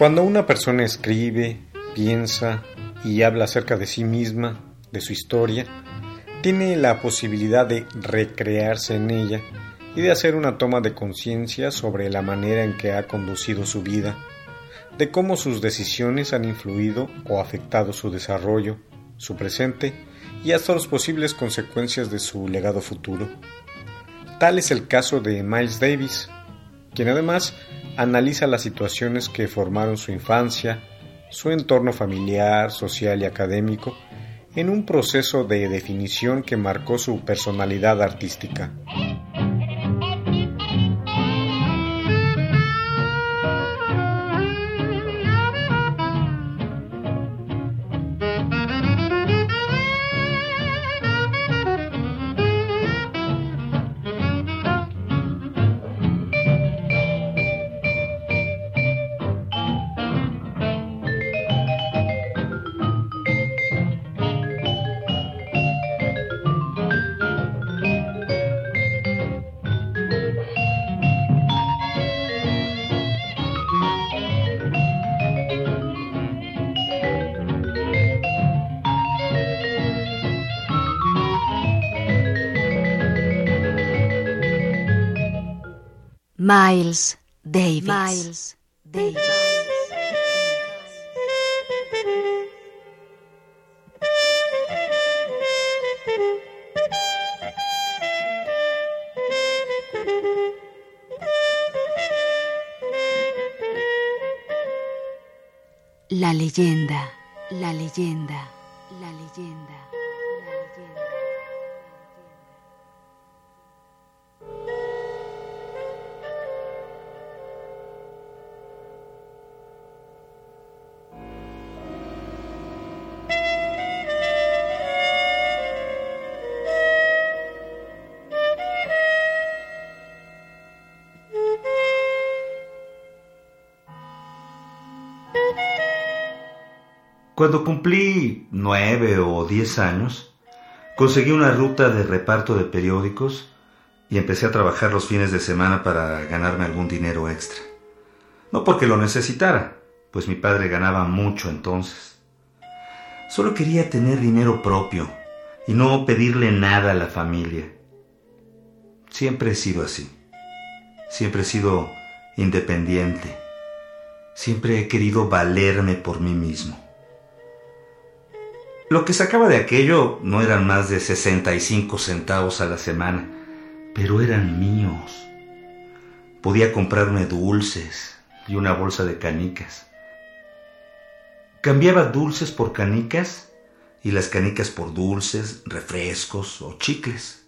Cuando una persona escribe, piensa y habla acerca de sí misma, de su historia, tiene la posibilidad de recrearse en ella y de hacer una toma de conciencia sobre la manera en que ha conducido su vida, de cómo sus decisiones han influido o afectado su desarrollo, su presente y hasta las posibles consecuencias de su legado futuro. Tal es el caso de Miles Davis, quien además analiza las situaciones que formaron su infancia, su entorno familiar, social y académico, en un proceso de definición que marcó su personalidad artística. Miles Davis. Miles Davis. La leyenda, la leyenda, Cuando cumplí nueve o diez años, conseguí una ruta de reparto de periódicos y empecé a trabajar los fines de semana para ganarme algún dinero extra. No porque lo necesitara, pues mi padre ganaba mucho entonces. Solo quería tener dinero propio y no pedirle nada a la familia. Siempre he sido así. Siempre he sido independiente. Siempre he querido valerme por mí mismo. Lo que sacaba de aquello no eran más de 65 centavos a la semana, pero eran míos. Podía comprarme dulces y una bolsa de canicas. Cambiaba dulces por canicas y las canicas por dulces, refrescos o chicles.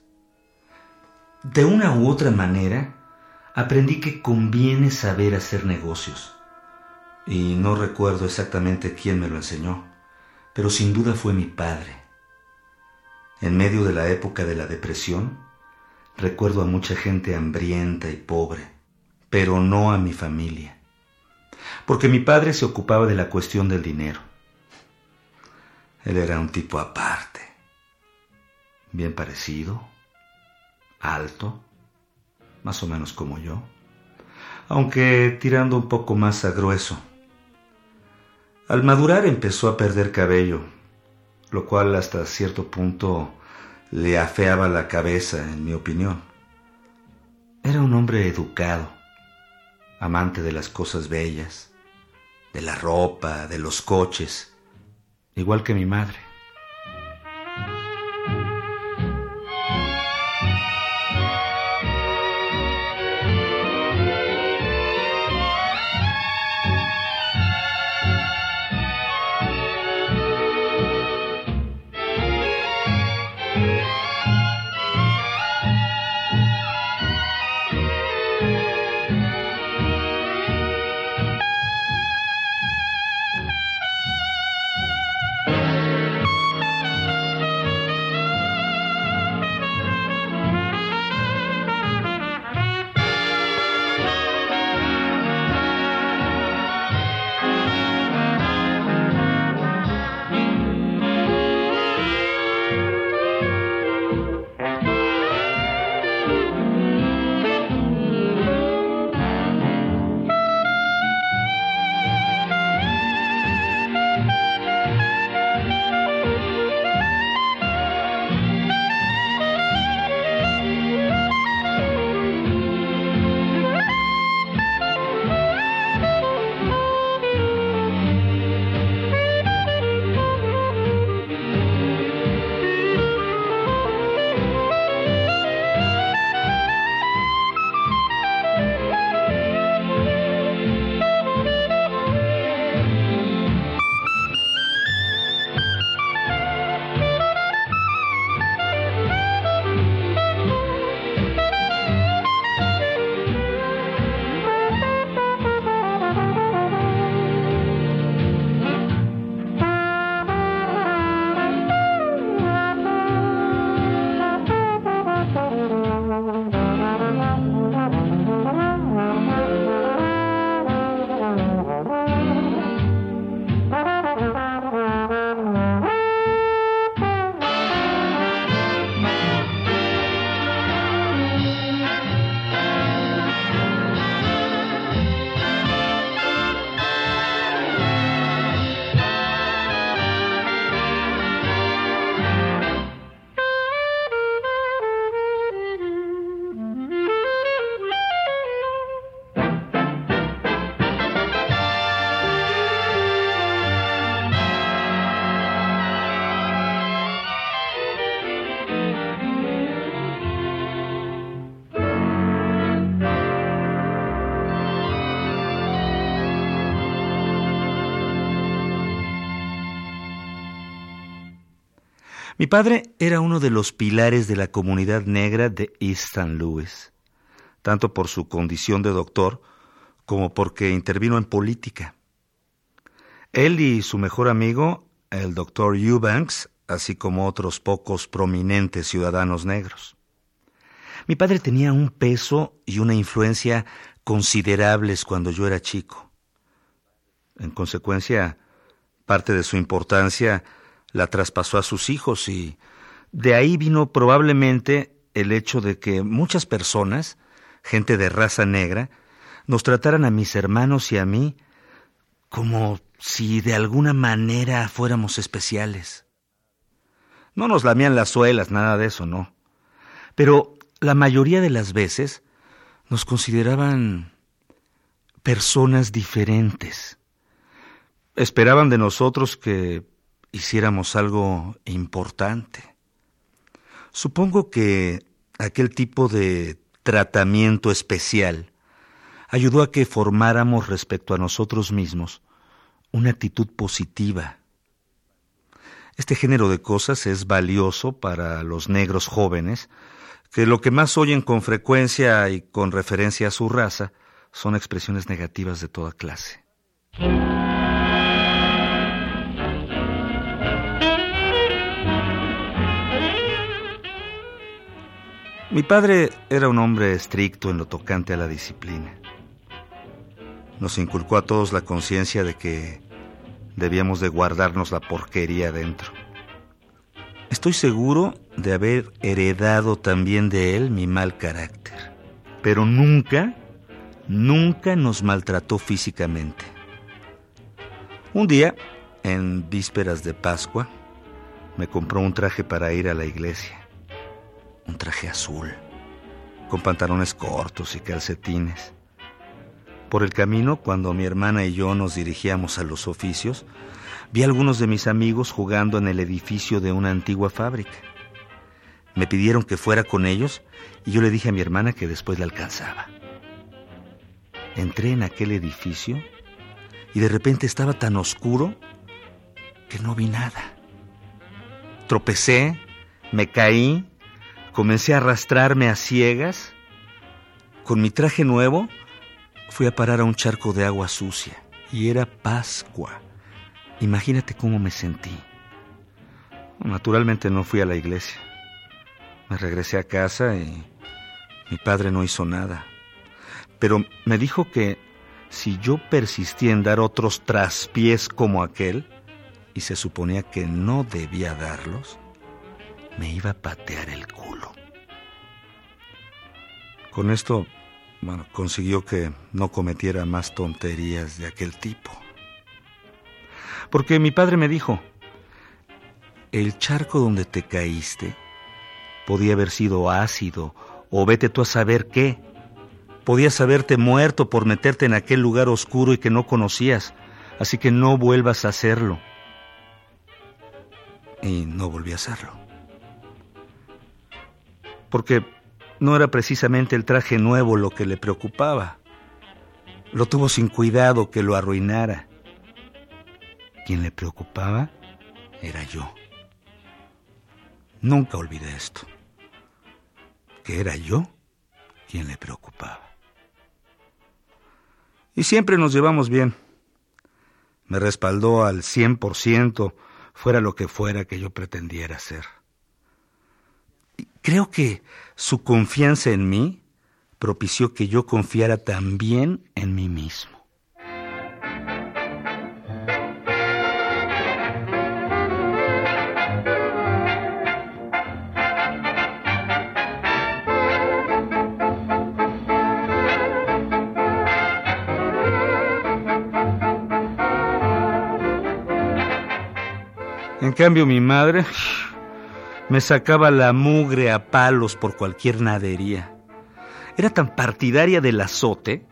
De una u otra manera, aprendí que conviene saber hacer negocios. Y no recuerdo exactamente quién me lo enseñó pero sin duda fue mi padre. En medio de la época de la depresión, recuerdo a mucha gente hambrienta y pobre, pero no a mi familia, porque mi padre se ocupaba de la cuestión del dinero. Él era un tipo aparte, bien parecido, alto, más o menos como yo, aunque tirando un poco más a grueso al madurar empezó a perder cabello, lo cual hasta cierto punto le afeaba la cabeza, en mi opinión. Era un hombre educado, amante de las cosas bellas, de la ropa, de los coches, igual que mi madre. Mi padre era uno de los pilares de la comunidad negra de East St. Louis, tanto por su condición de doctor como porque intervino en política. Él y su mejor amigo, el doctor Eubanks, así como otros pocos prominentes ciudadanos negros. Mi padre tenía un peso y una influencia considerables cuando yo era chico. En consecuencia, parte de su importancia la traspasó a sus hijos y de ahí vino probablemente el hecho de que muchas personas, gente de raza negra, nos trataran a mis hermanos y a mí como si de alguna manera fuéramos especiales. No nos lamían las suelas, nada de eso, no. Pero la mayoría de las veces nos consideraban personas diferentes. Esperaban de nosotros que hiciéramos algo importante. Supongo que aquel tipo de tratamiento especial ayudó a que formáramos respecto a nosotros mismos una actitud positiva. Este género de cosas es valioso para los negros jóvenes, que lo que más oyen con frecuencia y con referencia a su raza son expresiones negativas de toda clase. Mi padre era un hombre estricto en lo tocante a la disciplina. Nos inculcó a todos la conciencia de que debíamos de guardarnos la porquería dentro. Estoy seguro de haber heredado también de él mi mal carácter, pero nunca, nunca nos maltrató físicamente. Un día, en vísperas de Pascua, me compró un traje para ir a la iglesia un traje azul, con pantalones cortos y calcetines. Por el camino, cuando mi hermana y yo nos dirigíamos a los oficios, vi a algunos de mis amigos jugando en el edificio de una antigua fábrica. Me pidieron que fuera con ellos y yo le dije a mi hermana que después la alcanzaba. Entré en aquel edificio y de repente estaba tan oscuro que no vi nada. Tropecé, me caí Comencé a arrastrarme a ciegas. Con mi traje nuevo fui a parar a un charco de agua sucia y era Pascua. Imagínate cómo me sentí. Naturalmente no fui a la iglesia. Me regresé a casa y mi padre no hizo nada. Pero me dijo que si yo persistía en dar otros traspiés como aquel, y se suponía que no debía darlos, me iba a patear el. Con esto, bueno, consiguió que no cometiera más tonterías de aquel tipo. Porque mi padre me dijo, el charco donde te caíste podía haber sido ácido o vete tú a saber qué. Podías haberte muerto por meterte en aquel lugar oscuro y que no conocías, así que no vuelvas a hacerlo. Y no volví a hacerlo porque no era precisamente el traje nuevo lo que le preocupaba. Lo tuvo sin cuidado que lo arruinara. Quien le preocupaba era yo. Nunca olvidé esto, que era yo quien le preocupaba. Y siempre nos llevamos bien. Me respaldó al cien por ciento, fuera lo que fuera que yo pretendiera ser. Creo que su confianza en mí propició que yo confiara también en mí mismo. En cambio, mi madre me sacaba la mugre a palos por cualquier nadería. Era tan partidaria del azote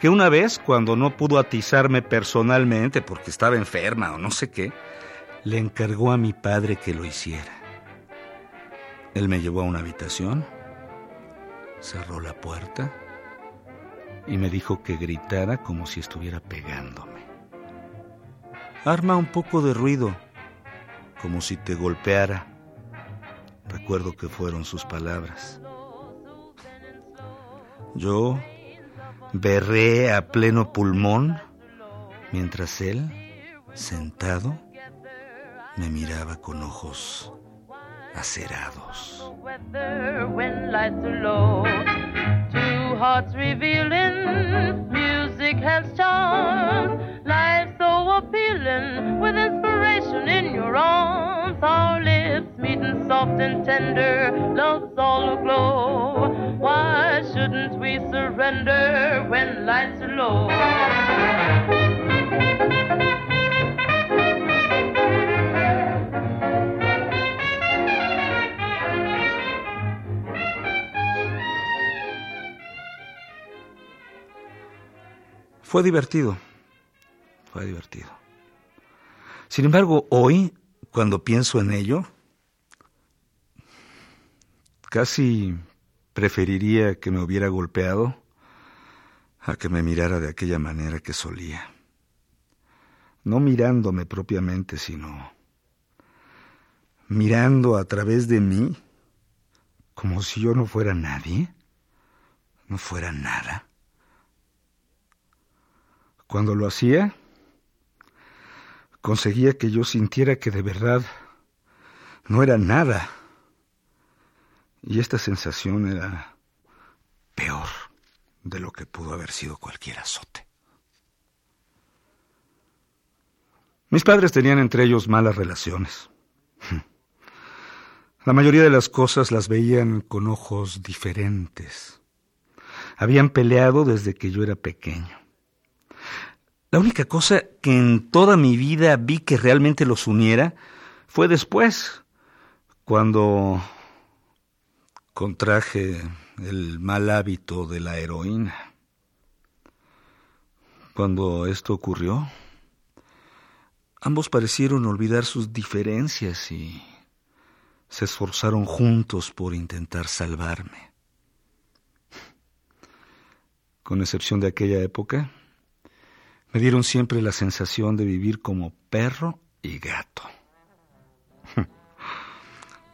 que una vez, cuando no pudo atizarme personalmente porque estaba enferma o no sé qué, le encargó a mi padre que lo hiciera. Él me llevó a una habitación, cerró la puerta y me dijo que gritara como si estuviera pegándome. Arma un poco de ruido, como si te golpeara recuerdo que fueron sus palabras. Yo berré a pleno pulmón mientras él, sentado, me miraba con ojos acerados. Lips meeting soft and tender, love's all aglow. Why shouldn't we surrender when lights are low? Fue divertido, fue divertido. Sin embargo, hoy, cuando pienso en ello, casi preferiría que me hubiera golpeado a que me mirara de aquella manera que solía. No mirándome propiamente, sino mirando a través de mí, como si yo no fuera nadie, no fuera nada. Cuando lo hacía, conseguía que yo sintiera que de verdad no era nada. Y esta sensación era peor de lo que pudo haber sido cualquier azote. Mis padres tenían entre ellos malas relaciones. La mayoría de las cosas las veían con ojos diferentes. Habían peleado desde que yo era pequeño. La única cosa que en toda mi vida vi que realmente los uniera fue después, cuando contraje el mal hábito de la heroína. Cuando esto ocurrió, ambos parecieron olvidar sus diferencias y se esforzaron juntos por intentar salvarme. Con excepción de aquella época, me dieron siempre la sensación de vivir como perro y gato.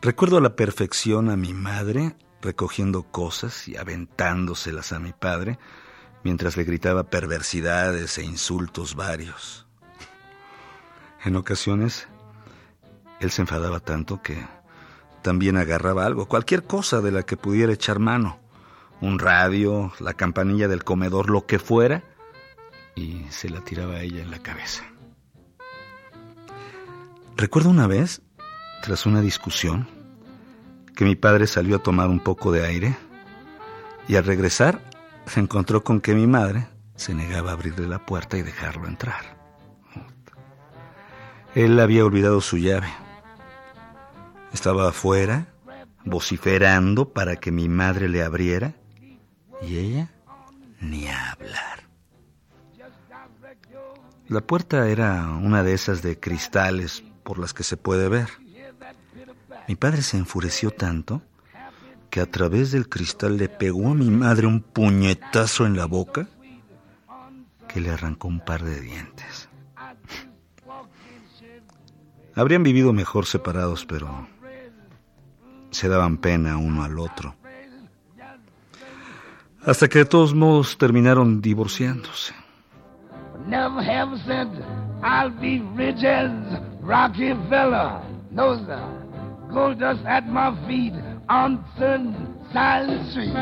Recuerdo a la perfección a mi madre recogiendo cosas y aventándoselas a mi padre mientras le gritaba perversidades e insultos varios. En ocasiones, él se enfadaba tanto que también agarraba algo, cualquier cosa de la que pudiera echar mano, un radio, la campanilla del comedor, lo que fuera, y se la tiraba a ella en la cabeza. Recuerdo una vez, tras una discusión, que mi padre salió a tomar un poco de aire y al regresar se encontró con que mi madre se negaba a abrirle la puerta y dejarlo entrar. Él había olvidado su llave. Estaba afuera, vociferando para que mi madre le abriera y ella ni hablar. La puerta era una de esas de cristales por las que se puede ver. Mi padre se enfureció tanto que a través del cristal le pegó a mi madre un puñetazo en la boca que le arrancó un par de dientes. Habrían vivido mejor separados, pero se daban pena uno al otro. Hasta que de todos modos terminaron divorciándose. No. Gold dust at my feet on Sunshine Street.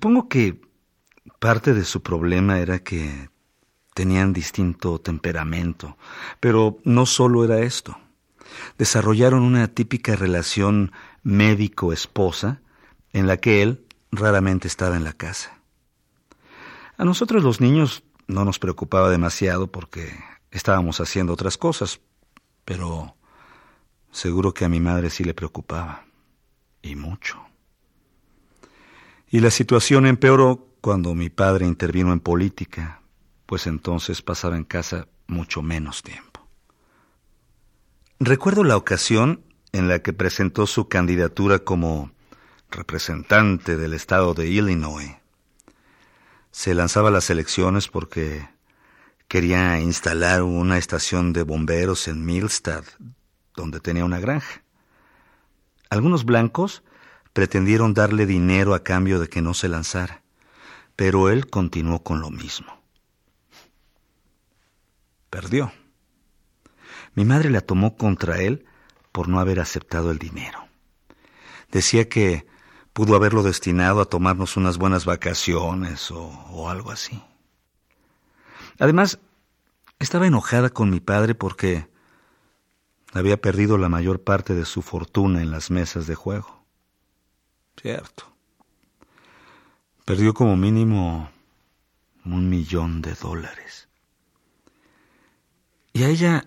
Supongo que parte de su problema era que tenían distinto temperamento, pero no solo era esto. Desarrollaron una típica relación médico-esposa en la que él raramente estaba en la casa. A nosotros los niños no nos preocupaba demasiado porque estábamos haciendo otras cosas, pero seguro que a mi madre sí le preocupaba, y mucho. Y la situación empeoró cuando mi padre intervino en política, pues entonces pasaba en casa mucho menos tiempo. Recuerdo la ocasión en la que presentó su candidatura como representante del estado de Illinois. Se lanzaba a las elecciones porque quería instalar una estación de bomberos en Milstad, donde tenía una granja. Algunos blancos pretendieron darle dinero a cambio de que no se lanzara, pero él continuó con lo mismo. Perdió. Mi madre la tomó contra él por no haber aceptado el dinero. Decía que pudo haberlo destinado a tomarnos unas buenas vacaciones o, algo así. Además, estaba enojada con mi padre porque había perdido la mayor parte de su fortuna en las mesas de juego. Cierto. Perdió como mínimo un millón de dólares. Y a ella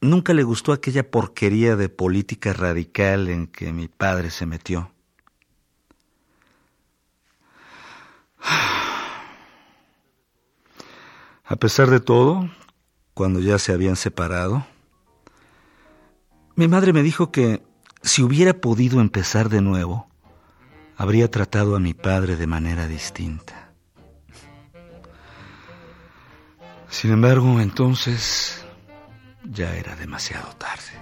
nunca le gustó aquella porquería de política radical en que mi padre se metió. A pesar de todo, cuando ya se habían separado, mi madre me dijo que si hubiera podido empezar de nuevo, habría tratado a mi padre de manera distinta. Sin embargo, entonces ya era demasiado tarde.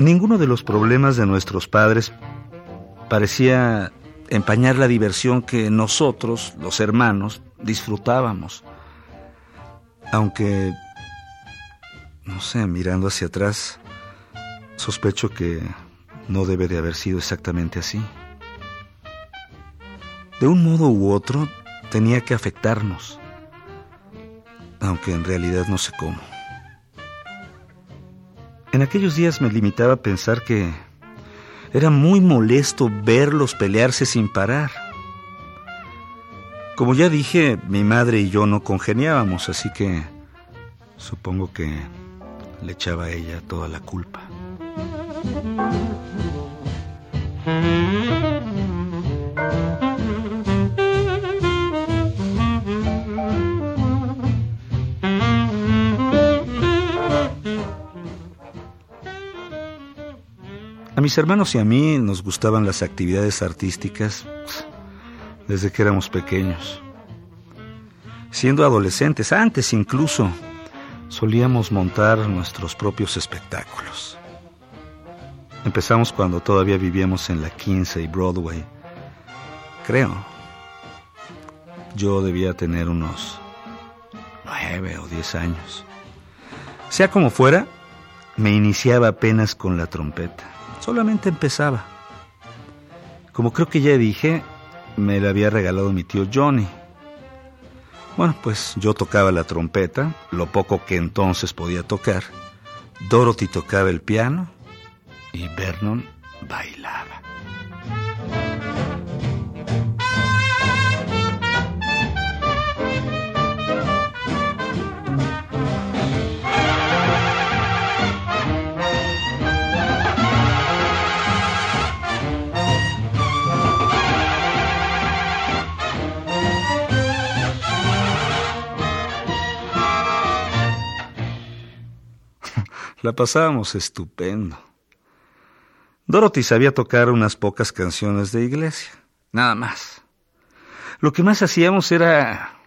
Ninguno de los problemas de nuestros padres parecía empañar la diversión que nosotros, los hermanos, disfrutábamos. Aunque, no sé, mirando hacia atrás, sospecho que no debe de haber sido exactamente así. De un modo u otro, tenía que afectarnos, aunque en realidad no sé cómo. En aquellos días me limitaba a pensar que era muy molesto verlos pelearse sin parar. Como ya dije, mi madre y yo no congeniábamos, así que supongo que le echaba a ella toda la culpa. A mis hermanos y a mí nos gustaban las actividades artísticas desde que éramos pequeños. Siendo adolescentes, antes incluso, solíamos montar nuestros propios espectáculos. Empezamos cuando todavía vivíamos en la 15 y Broadway. Creo. Yo debía tener unos nueve o diez años. Sea como fuera, me iniciaba apenas con la trompeta. Solamente empezaba. Como creo que ya dije, me la había regalado mi tío Johnny. Bueno, pues yo tocaba la trompeta, lo poco que entonces podía tocar. Dorothy tocaba el piano y Vernon bailaba. La pasábamos estupendo. Dorothy sabía tocar unas pocas canciones de iglesia, nada más. Lo que más hacíamos era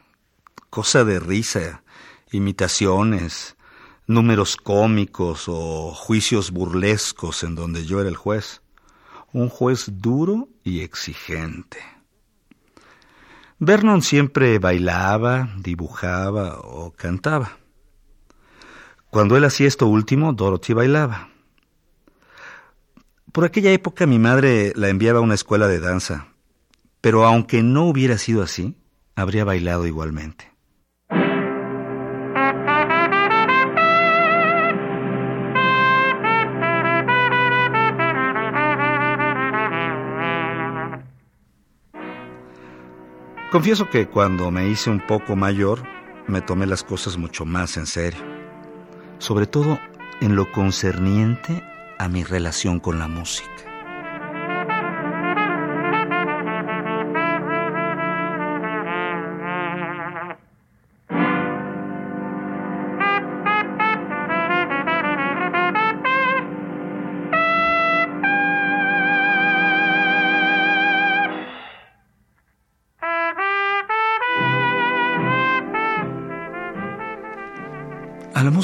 cosa de risa, imitaciones, números cómicos o juicios burlescos en donde yo era el juez. Un juez duro y exigente. Vernon siempre bailaba, dibujaba o cantaba. Cuando él hacía esto último, Dorothy bailaba. Por aquella época mi madre la enviaba a una escuela de danza, pero aunque no hubiera sido así, habría bailado igualmente. Confieso que cuando me hice un poco mayor, me tomé las cosas mucho más en serio, sobre todo en lo concerniente a mi relación con la música.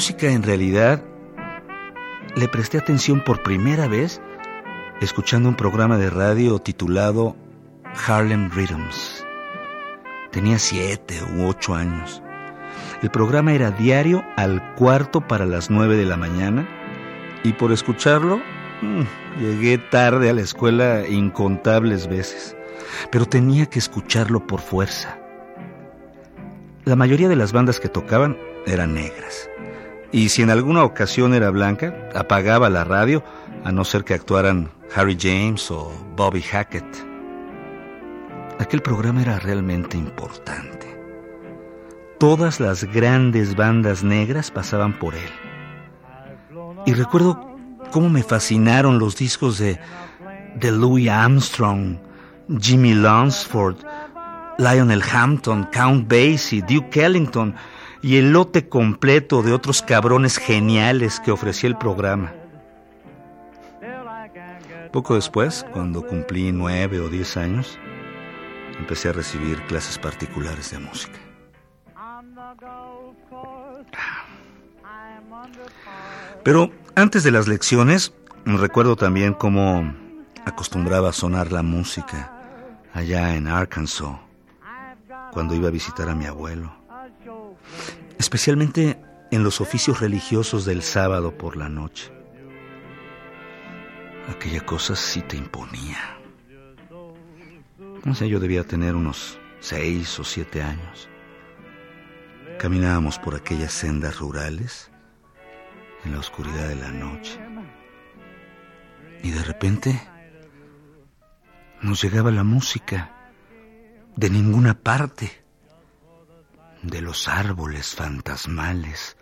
Música en realidad le presté atención por primera vez escuchando un programa de radio titulado Harlem Rhythms. Tenía siete u ocho años. El programa era diario al cuarto para las nueve de la mañana y por escucharlo mm, llegué tarde a la escuela incontables veces, pero tenía que escucharlo por fuerza. La mayoría de las bandas que tocaban eran negras y si en alguna ocasión era blanca, apagaba la radio a no ser que actuaran Harry James o Bobby Hackett. Aquel programa era realmente importante. Todas las grandes bandas negras pasaban por él. Y recuerdo cómo me fascinaron los discos de, de Louis Armstrong, Jimmy Lunsford, Lionel Hampton, Count Basie, Duke Ellington, y el lote completo de otros cabrones geniales que ofrecía el programa. Poco después, cuando cumplí nueve o diez años, empecé a recibir clases particulares de música. Pero antes de las lecciones, recuerdo también cómo acostumbraba sonar la música allá en Arkansas, cuando iba a visitar a mi abuelo especialmente en los oficios religiosos del sábado por la noche. Aquella cosa sí te imponía. No sé, yo debía tener unos seis o siete años. Caminábamos por aquellas sendas rurales en la oscuridad de la noche. Y de repente nos llegaba la música de ninguna parte de los árboles fantasmales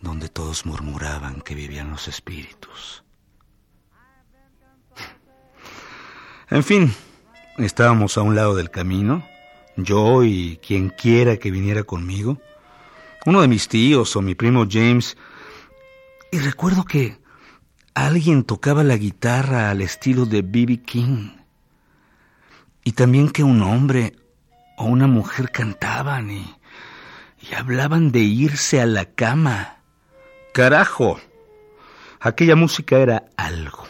donde todos murmuraban que vivían los espíritus. En fin, estábamos a un lado del camino, yo y quien quiera que viniera conmigo, uno de mis tíos o mi primo James, y recuerdo que alguien tocaba la guitarra al estilo de B.B. King, y también que un hombre o una mujer cantaban y, y hablaban de irse a la cama. Carajo, aquella música era algo,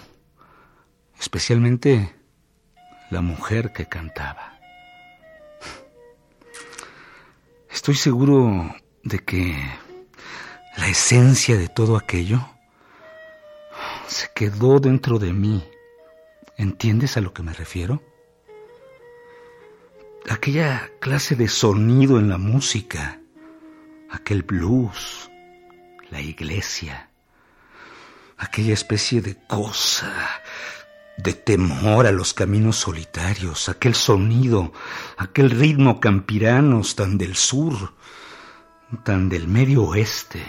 especialmente la mujer que cantaba. Estoy seguro de que la esencia de todo aquello se quedó dentro de mí. ¿Entiendes a lo que me refiero? Aquella clase de sonido en la música, aquel blues, la iglesia, aquella especie de cosa, de temor a los caminos solitarios, aquel sonido, aquel ritmo campiranos tan del sur, tan del medio oeste.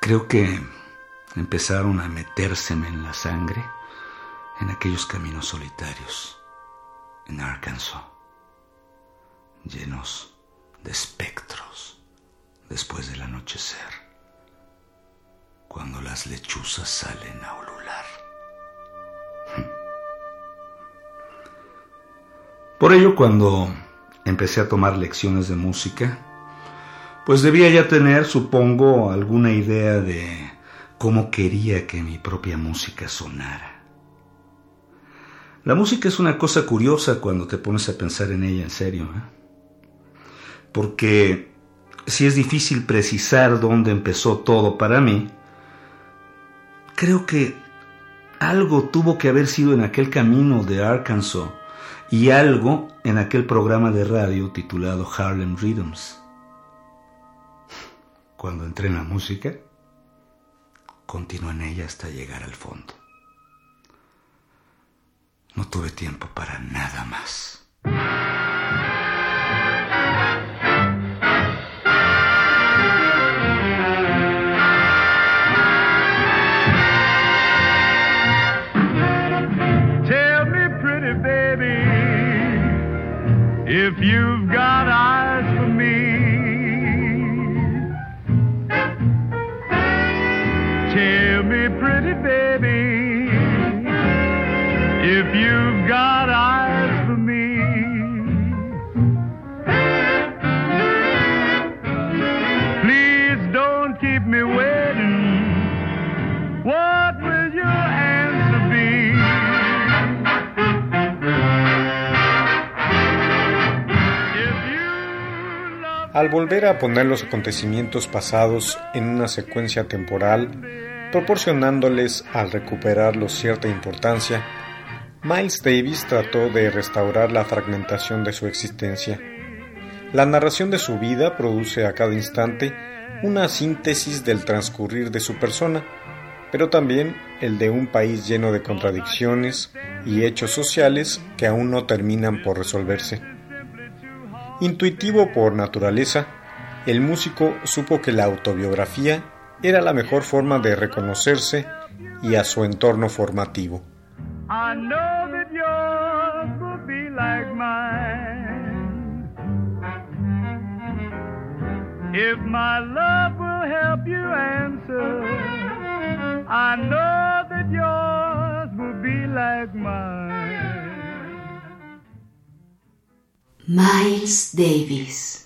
Creo que empezaron a metérseme en la sangre en aquellos caminos solitarios en Arkansas, llenos de espectros después del anochecer, cuando las lechuzas salen a ulular. Por ello, cuando empecé a tomar lecciones de música, pues debía ya tener, supongo, alguna idea de cómo quería que mi propia música sonara. La música es una cosa curiosa cuando te pones a pensar en ella en serio, ¿eh? porque si es difícil precisar dónde empezó todo para mí, creo que algo tuvo que haber sido en aquel camino de Arkansas y algo en aquel programa de radio titulado Harlem Rhythms cuando entré en la música, continué en ella hasta llegar al fondo. No tuve tiempo para nada más. Tell me, pretty baby, if you've keep me waiting. What will your answer be? If you love Al volver a poner los acontecimientos pasados en una secuencia temporal, proporcionándoles al recuperarlos cierta importancia, Miles Davis trató de restaurar la fragmentación de su existencia. La narración de su vida produce a cada instante una síntesis del transcurrir de su persona, pero también el de un país lleno de contradicciones y hechos sociales que aún no terminan por resolverse. Intuitivo por naturaleza, el músico supo que la autobiografía era la mejor forma de reconocerse y a su entorno formativo. If my love will help you answer, I know that yours will be like mine. Miles Davis.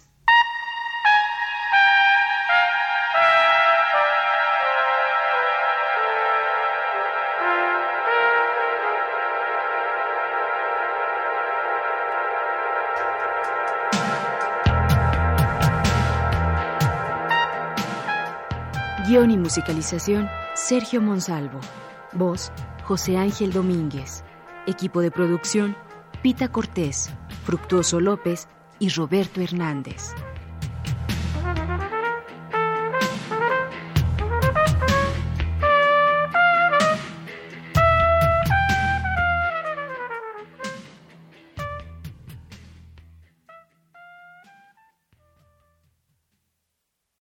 Musicalización, Sergio Monsalvo. Voz, José Ángel Domínguez. Equipo de producción, Pita Cortés, Fructuoso López y Roberto Hernández.